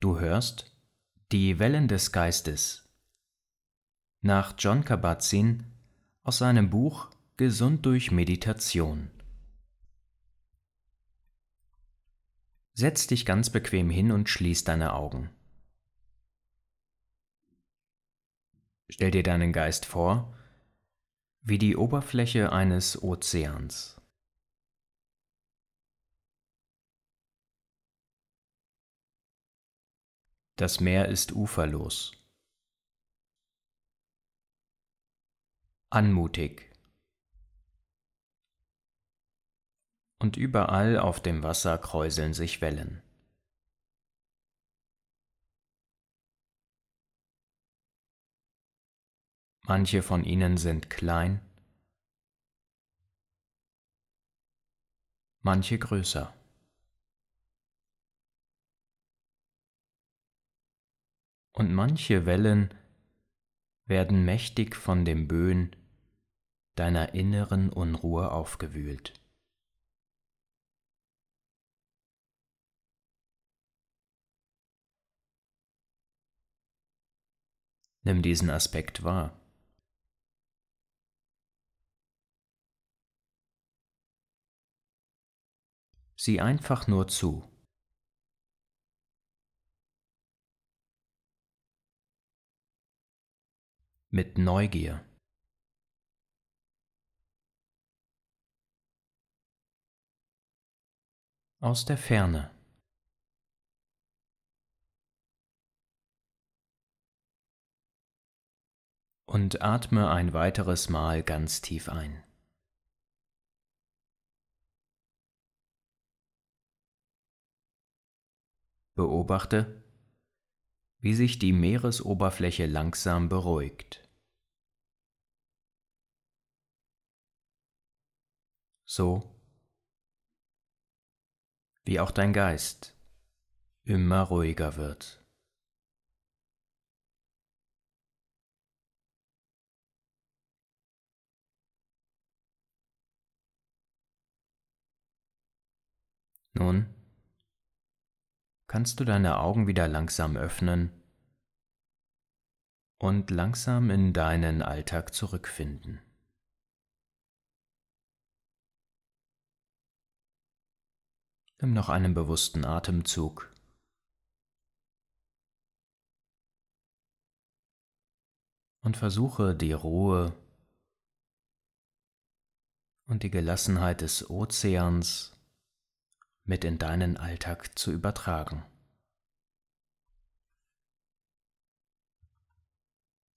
Du hörst Die Wellen des Geistes nach John Kabat-Zinn aus seinem Buch Gesund durch Meditation. Setz dich ganz bequem hin und schließ deine Augen. Stell dir deinen Geist vor wie die Oberfläche eines Ozeans. Das Meer ist uferlos. Anmutig. Und überall auf dem Wasser kräuseln sich Wellen. Manche von ihnen sind klein, manche größer. Und manche Wellen werden mächtig von dem Böen deiner inneren Unruhe aufgewühlt. Nimm diesen Aspekt wahr. Sieh einfach nur zu. Mit Neugier. Aus der Ferne. Und atme ein weiteres Mal ganz tief ein. Beobachte, wie sich die Meeresoberfläche langsam beruhigt. So wie auch dein Geist immer ruhiger wird. Nun kannst du deine Augen wieder langsam öffnen und langsam in deinen Alltag zurückfinden. Nimm noch einen bewussten Atemzug. Und versuche die Ruhe und die Gelassenheit des Ozeans mit in deinen Alltag zu übertragen.